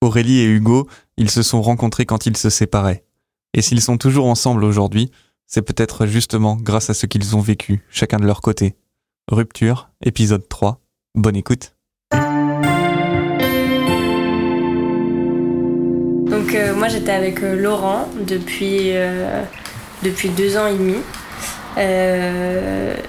Aurélie et Hugo, ils se sont rencontrés quand ils se séparaient. Et s'ils sont toujours ensemble aujourd'hui, c'est peut-être justement grâce à ce qu'ils ont vécu, chacun de leur côté. Rupture, épisode 3. Bonne écoute. Donc euh, moi j'étais avec euh, Laurent euh, depuis deux ans et demi.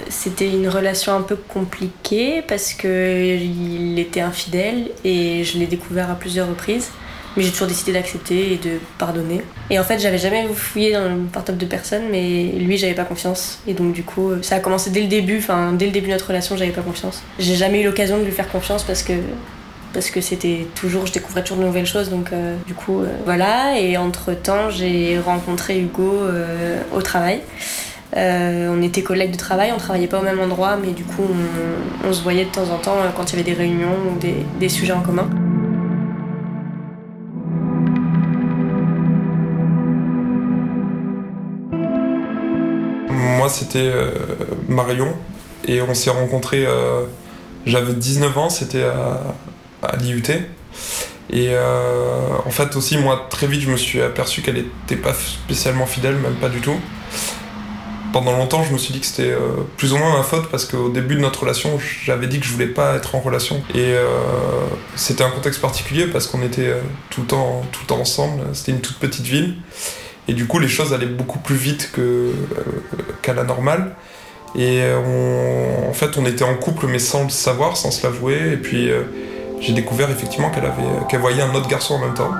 C'était une relation un peu compliquée parce qu'il était infidèle et je l'ai découvert à plusieurs reprises. Mais j'ai toujours décidé d'accepter et de pardonner. Et en fait, j'avais jamais fouillé dans le portable de personne, mais lui, j'avais pas confiance. Et donc, du coup, ça a commencé dès le début, enfin, dès le début de notre relation, j'avais pas confiance. J'ai jamais eu l'occasion de lui faire confiance parce que parce que c'était toujours, je découvrais toujours de nouvelles choses, donc euh, du coup, euh, voilà. Et entre temps, j'ai rencontré Hugo euh, au travail. On était collègues de travail, on travaillait pas au même endroit, mais du coup, on, se voyait de temps en temps quand il y avait des réunions ou des, sujets en commun. Moi, c'était Marion, et on s'est rencontrés. J'avais 19 ans, c'était à, à l'IUT. Et euh, en fait aussi moi très vite je me suis aperçu qu'elle n'était pas spécialement fidèle, même pas du tout. Pendant longtemps je me suis dit que c'était euh, plus ou moins ma faute parce qu'au début de notre relation j'avais dit que je voulais pas être en relation. Et euh, c'était un contexte particulier parce qu'on était tout, le temps, tout le temps ensemble, c'était une toute petite ville. Et du coup les choses allaient beaucoup plus vite qu'à la normale. Et en fait on était en couple mais sans le savoir, sans se l'avouer. Et puis j'ai découvert effectivement qu'elle qu'elle voyait un autre garçon en même temps.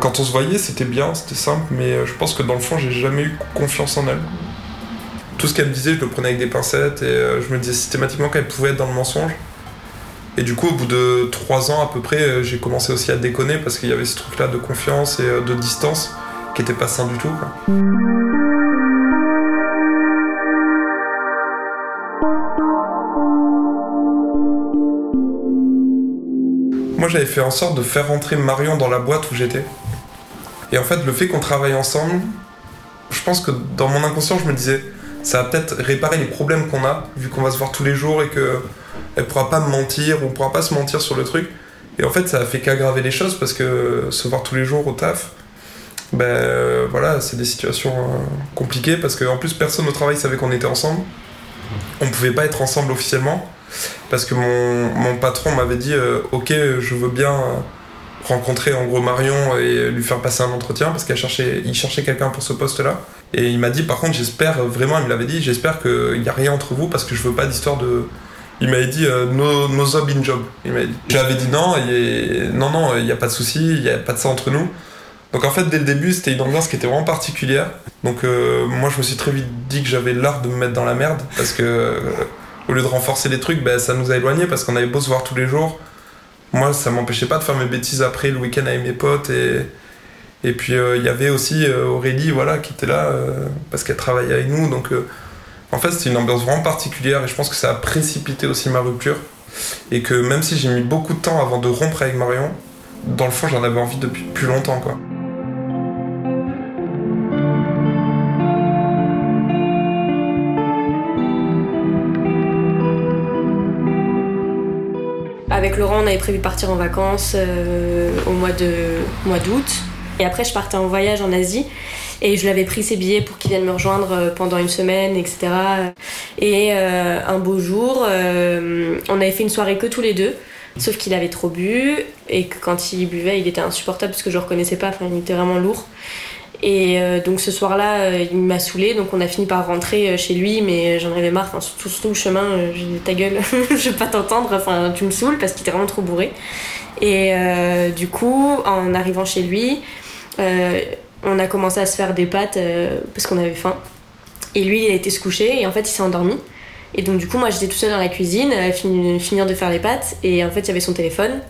Quand on se voyait, c'était bien, c'était simple, mais euh, je pense que dans le fond, j'ai jamais eu confiance en elle. Tout ce qu'elle me disait, je le prenais avec des pincettes et euh, je me disais systématiquement qu'elle pouvait être dans le mensonge. Et du coup, au bout de trois ans à peu près, euh, j'ai commencé aussi à déconner parce qu'il y avait ce truc-là de confiance et de distance qui était pas sain du tout. Moi, j'avais fait en sorte de faire rentrer Marion dans la boîte où j'étais. Et en fait, le fait qu'on travaille ensemble, je pense que dans mon inconscient, je me disais, ça va peut-être réparer les problèmes qu'on a, vu qu'on va se voir tous les jours et que elle pourra pas me mentir, on pourra pas se mentir sur le truc. Et en fait, ça a fait qu'aggraver les choses parce que se voir tous les jours au taf, ben voilà, c'est des situations euh, compliquées parce qu'en plus, personne au travail savait qu'on était ensemble. On pouvait pas être ensemble officiellement parce que mon, patron m'avait dit euh, ok je veux bien euh, rencontrer en gros Marion et lui faire passer un entretien parce qu'il cherchait, il cherchait quelqu'un pour ce poste là et il m'a dit par contre j'espère vraiment il me l'avait dit j'espère qu'il n'y a rien entre vous parce que je veux pas d'histoire de il m'avait dit euh, no, no job in job il dit. J'avais dit non non non il n'y a pas de souci il n'y a pas de ça entre nous. Donc en fait dès le début c'était une ambiance qui était vraiment particulière. Donc moi je me suis très vite dit que j'avais l'art de me mettre dans la merde parce que au lieu de renforcer les trucs, ben, ça nous a éloignés parce qu'on avait beau se voir tous les jours. Moi, ça m'empêchait pas de faire mes bêtises après le week-end avec mes potes. Et, et puis, euh, il y avait aussi euh, Aurélie voilà, qui était là euh, parce qu'elle travaillait avec nous. Donc, en fait, c'était une ambiance vraiment particulière et je pense que ça a précipité aussi ma rupture. Et que même si j'ai mis beaucoup de temps avant de rompre avec Marion, dans le fond, j'en avais envie depuis plus longtemps. quoi. Avec Laurent, on avait prévu de partir en vacances euh, au mois de d'août. Et après, je partais en voyage en Asie. Et je lui avais pris ses billets pour qu'il vienne me rejoindre euh, pendant une semaine, etc. Et euh, un beau jour, on avait fait une soirée que tous les deux. Sauf qu'il avait trop bu et que quand il buvait, il était insupportable parce que je le reconnaissais pas. Enfin, il était vraiment lourd. Et euh, donc ce soir-là, euh, il m'a saoulé, donc on a fini par rentrer euh, chez lui, mais j'en avais marre, enfin, surtout, le chemin, ta gueule, je veux pas t'entendre, enfin tu me saoules parce qu'il était vraiment trop bourré. Et du coup, en arrivant chez lui, on a commencé à se faire des pâtes parce qu'on avait faim. Et lui, il a été se coucher et en fait, il s'est endormi. Et donc du coup, moi j'étais tout seul dans la cuisine, à finir de faire les pâtes, et en fait, il y avait son téléphone.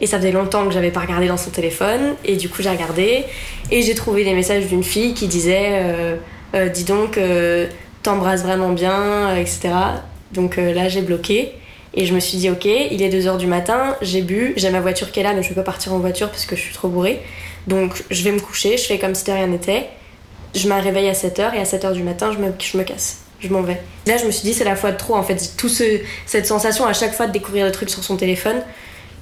Et ça faisait longtemps que j'avais pas regardé dans son téléphone. Et du coup, j'ai regardé. Et j'ai trouvé des messages d'une fille qui disait euh, euh, Dis donc, euh, t'embrasses vraiment bien, etc. Donc là, j'ai bloqué. Et je me suis dit Ok, il est 2h du matin, j'ai bu, j'ai ma voiture qui est là, mais je peux pas partir en voiture parce que je suis trop bourrée. Donc je vais me coucher, je fais comme si de rien n'était. Je me réveille à 7h et à 7h du matin, je me, je me casse je m'en vais. Là, je me suis dit, c'est la fois de trop, en fait. Tout ce, cette sensation à chaque fois de découvrir des trucs sur son téléphone,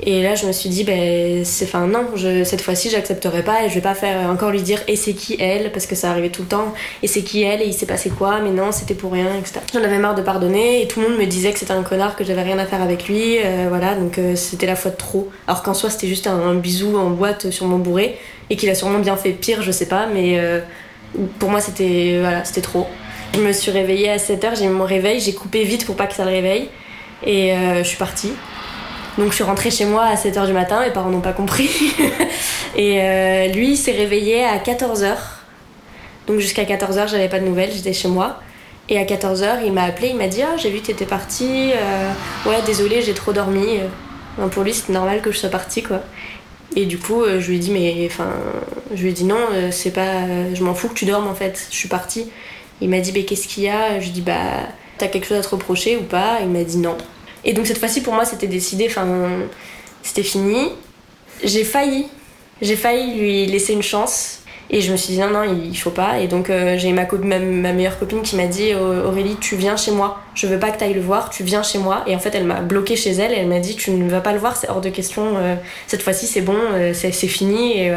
Et là, je me suis dit, ben, c'est, enfin, non, je, cette fois-ci, j'accepterai pas et je vais pas faire encore lui dire, et c'est qui elle, parce que ça arrivait tout le temps, et c'est qui elle, et il s'est passé quoi, mais non, c'était pour rien, etc. J'en avais marre de pardonner, et tout le monde me disait que c'était un connard, que j'avais rien à faire avec lui, euh, voilà, donc euh, c'était la fois de trop. Alors qu'en soi, c'était juste un, bisou en boîte sur mon bourré, et qu'il a sûrement bien fait pire, je sais pas, mais euh, pour moi, c'était, voilà, c'était trop. Je me suis réveillée à 7h, j'ai mon réveil, j'ai coupé vite pour pas que ça le réveille, et je suis partie. Donc je suis rentrée chez moi à 7h du matin, mes parents n'ont pas compris. et euh, lui, s'est réveillé à 14h. Donc jusqu'à 14h, j'avais pas de nouvelles, j'étais chez moi. Et à 14h, il m'a appelé, il m'a dit Ah, j'ai vu que t'étais partie. Euh, ouais, désolé, j'ai trop dormi. pour lui, c'était normal que je sois partie, quoi. Et du coup, euh, je lui ai dit Mais enfin, je lui ai dit non, c'est pas. Je m'en fous que tu dormes en fait, je suis partie. Il m'a dit Mais qu'est-ce qu'il y a? Je lui ai dit Bah, t'as quelque chose à te reprocher ou pas? Il m'a dit non. Et donc cette fois-ci, pour moi, c'était décidé, enfin, c'était fini. J'ai failli, j'ai failli lui laisser une chance. Et je me suis dit non, non, il faut pas. Et donc euh, j'ai ma, ma, ma, meilleure copine qui m'a dit Aurélie, tu viens chez moi. Je veux pas que tu ailles le voir, tu viens chez moi. Et en fait, elle m'a bloqué chez elle et elle m'a dit tu ne vas pas le voir, c'est hors de question. Euh, cette fois-ci, c'est bon, euh, c'est fini. Et,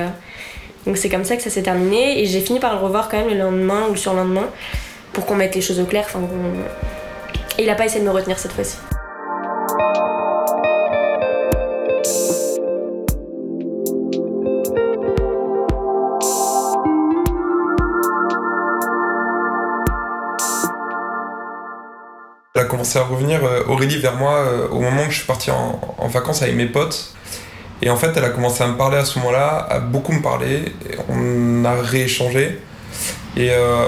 donc c'est comme ça que ça s'est terminé. Et j'ai fini par le revoir quand même le lendemain ou le surlendemain pour qu'on mette les choses au clair. Enfin, et il a pas essayé de me retenir cette fois-ci. Commencé à revenir, euh, Aurélie, vers moi euh, au moment où je suis parti en, vacances avec mes potes. Et en fait, elle a commencé à me parler à ce moment-là, à beaucoup me parler. on a rééchangé. Et euh,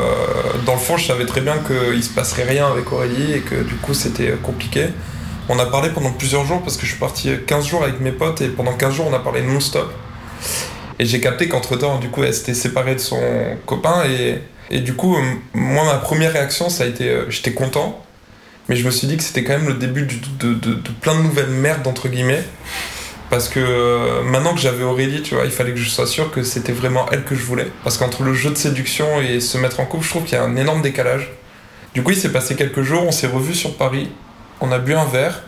dans le fond, je savais très bien qu'il se passerait rien avec Aurélie et que du coup, c'était compliqué. On a parlé pendant plusieurs jours parce que je suis parti 15 jours avec mes potes et pendant 15 jours, on a parlé non-stop. Et j'ai capté qu'entre temps, du coup, elle s'était séparée de son copain. Et, et, du coup, moi, ma première réaction, ça a été j'étais content mais je me suis dit que c'était quand même le début de, plein de nouvelles merdes, entre guillemets. Parce que euh, maintenant que j'avais Aurélie, tu vois, il fallait que je sois sûr que c'était vraiment elle que je voulais. Parce qu'entre le jeu de séduction et se mettre en couple, je trouve qu'il y a un énorme décalage. Du coup, il s'est passé quelques jours, on s'est revus sur Paris, on a bu un verre.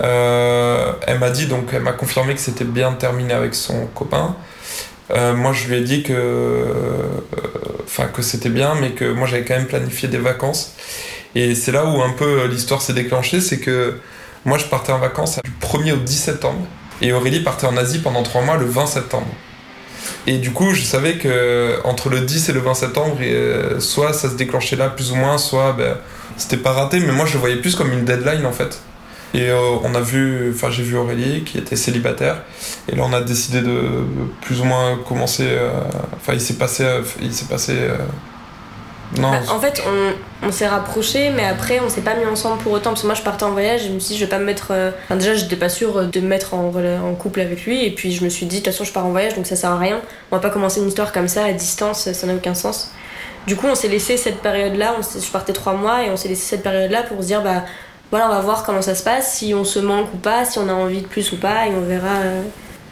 Euh, elle m'a dit, donc elle m'a confirmé que c'était bien terminé avec son copain. Euh, moi, je lui ai dit que, enfin, que c'était bien, mais que moi j'avais quand même planifié des vacances. Et c'est là où un peu l'histoire s'est déclenchée, c'est que moi je partais en vacances du 1er au 10 septembre et Aurélie partait en Asie pendant 3 mois le 20 septembre. Et du coup, je savais que entre le 10 et le 20 septembre, euh, soit ça se déclenchait là plus ou moins, soit ben, c'était pas raté, mais moi je le voyais plus comme une deadline en fait. Et euh, on a vu, enfin j'ai vu Aurélie qui était célibataire, et là on a décidé de plus ou moins commencer. Euh, enfin il s'est passé, il s'est passé non. Bah, en fait, on, on s'est rapprochés, mais après, on s'est pas mis ensemble pour autant. Parce que moi, je partais en voyage, je me suis dit, je vais pas me mettre. Euh, enfin, déjà, j'étais pas sûre de me mettre en, en, couple avec lui. Et puis, je me suis dit, de toute façon, je pars en voyage, donc ça sert à rien. On va pas commencer une histoire comme ça à distance, ça n'a aucun sens. Du coup, on s'est laissé cette période-là. Je partais trois mois et on s'est laissé cette période-là pour se dire, bah voilà, on va voir comment ça se passe, si on se manque ou pas, si on a envie de plus ou pas, et on verra. Euh.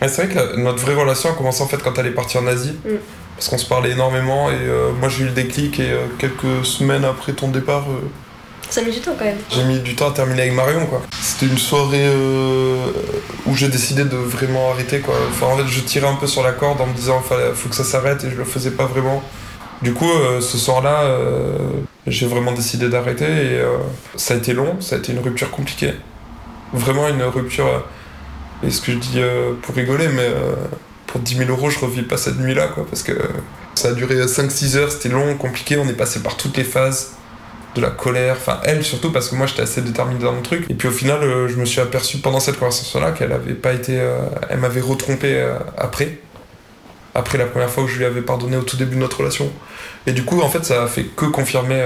c'est vrai que notre vraie relation a commencé en fait quand elle est partie en Asie. Mm parce qu'on se parlait énormément et euh, moi j'ai eu le déclic et euh, quelques semaines après ton départ. Euh, ça a mis du temps quand même. J'ai mis du temps à terminer avec Marion quoi. C'était une soirée où j'ai décidé de vraiment arrêter quoi. Enfin en fait je tirais un peu sur la corde en me disant il faut que ça s'arrête et je le faisais pas vraiment. Du coup ce soir-là j'ai vraiment décidé d'arrêter et ça a été long, ça a été une rupture compliquée. Vraiment une rupture, et ce que je dis pour rigoler mais pour 10 000 euros, je revis pas cette nuit-là, quoi, parce que ça a duré 5-6 heures, c'était long, compliqué, on est passé par toutes les phases de la colère, enfin elle surtout, parce que moi j'étais assez déterminé dans mon truc. Et puis au final, euh, je me suis aperçu pendant cette conversation-là qu'elle avait pas été. Euh, elle m'avait retrompé euh, après. Après la première fois où je lui avais pardonné au tout début de notre relation. Et du coup, en fait, ça a fait que confirmer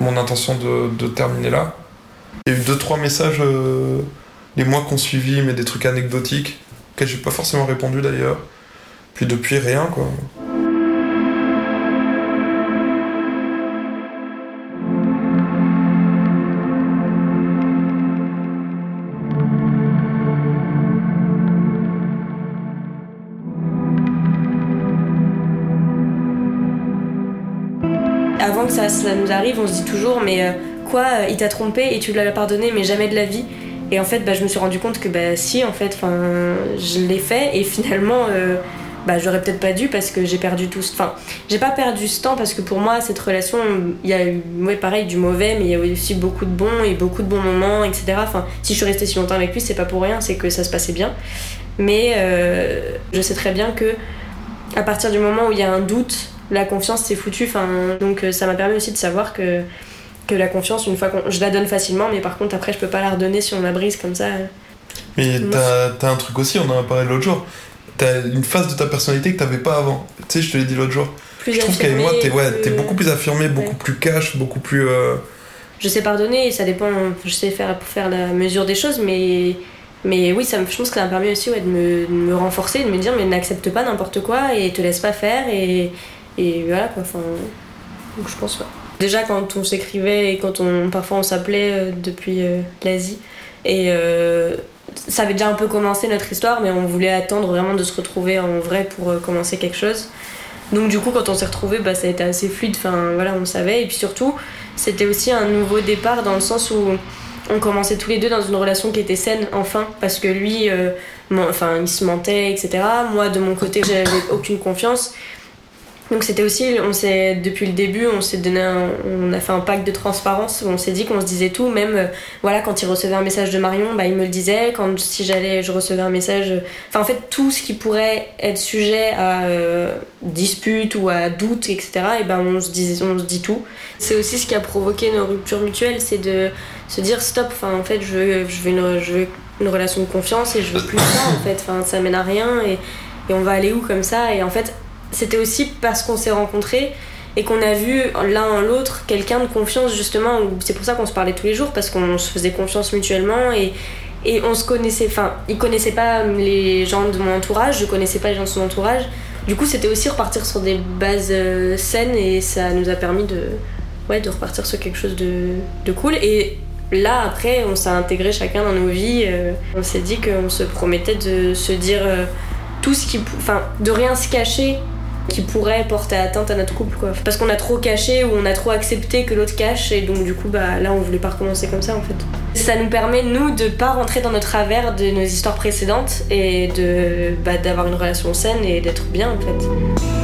mon intention de, terminer là. Il y a eu 2-3 messages les mois qu'on suivi, mais des trucs anecdotiques auquel j'ai pas forcément répondu d'ailleurs. Puis depuis, rien quoi. Avant que ça, ça nous arrive, on se dit toujours, mais euh, quoi, euh, il t'a trompé et tu l'as pardonné, mais jamais de la vie. Et en fait, bah, je me suis rendu compte que bah, si, en fait, je l'ai fait et finalement, euh, bah, j'aurais peut-être pas dû parce que j'ai perdu tout ce Enfin, j'ai pas perdu ce temps parce que pour moi, cette relation, il y a eu, ouais, pareil, du mauvais, mais il y a eu aussi beaucoup de bons et beaucoup de bons moments, etc. Enfin, si je suis restée si longtemps avec lui, c'est pas pour rien, c'est que ça se passait bien. Mais euh, je sais très bien que à partir du moment où il y a un doute, la confiance c'est foutu. Enfin, donc euh, ça m'a permis aussi de savoir que que la confiance, une fois qu'on. Je la donne facilement, mais par contre, après, je peux pas la redonner si on la brise comme ça. Mais t'as as un truc aussi, on en a parlé l'autre jour. T'as une phase de ta personnalité que t'avais pas avant. Tu sais, je te l'ai dit l'autre jour. Plus je trouve qu'avec moi, t'es ouais, beaucoup plus affirmé, beaucoup plus cash, beaucoup plus. Euh, je sais pardonner, ça dépend. Je sais faire, faire la mesure des choses, mais. Mais oui, ça, je pense que ça m'a permis aussi ouais, de, me, de, me, renforcer, de me dire, mais n'accepte pas n'importe quoi et te laisse pas faire. Et, et voilà quoi. Enfin, donc je pense, pas. Déjà quand on s'écrivait et quand on parfois on s'appelait euh, depuis euh, l'Asie. Et euh, ça avait déjà un peu commencé notre histoire mais on voulait attendre vraiment de se retrouver en vrai pour commencer quelque chose. Donc du coup quand on s'est retrouvés bah, ça a été assez fluide, enfin voilà on savait. Et puis surtout c'était aussi un nouveau départ dans le sens où on commençait tous les deux dans une relation qui était saine enfin. Parce que lui enfin il se mentait etc moi de mon côté j'avais aucune confiance donc c'était aussi, on s'est depuis le début, on s'est donné, on a fait un pacte de transparence. Où on s'est dit qu'on se disait tout, même euh, voilà quand il recevait un message de Marion, bah il me le disait. Quand si j'allais, je recevais un message, enfin en fait tout ce qui pourrait être sujet à euh, dispute ou à doute, etc. Et ben on se disait, on se dit tout. C'est aussi ce qui a provoqué nos ruptures mutuelles, c'est de se dire stop. Enfin en fait je veux, je veux une, je veux une relation de confiance et je veux plus ça en fait. Enfin ça mène à rien et, et on va aller où comme ça? Et en fait c'était aussi parce qu'on s'est rencontrés et qu'on a vu l'un l'autre quelqu'un de confiance justement c'est pour ça qu'on se parlait tous les jours parce qu'on se faisait confiance mutuellement et, et on se connaissait enfin il connaissait pas les gens de mon entourage je connaissais pas les gens de son entourage. Du coup c'était aussi repartir sur des bases euh, saines et ça nous a permis de ouais de repartir sur quelque chose de, de cool. Et là après on s'est intégré chacun dans nos vies euh, on s'est dit qu'on se promettait de se dire euh, tout ce qui enfin de rien se cacher qui pourrait porter atteinte à notre couple quoi. Parce qu'on a trop caché ou on a trop accepté que l'autre cache et donc du coup bah là on voulait pas recommencer comme ça en fait. Ça nous permet nous de pas rentrer dans notre travers de nos histoires précédentes et de bah, d'avoir une relation saine et d'être bien en fait.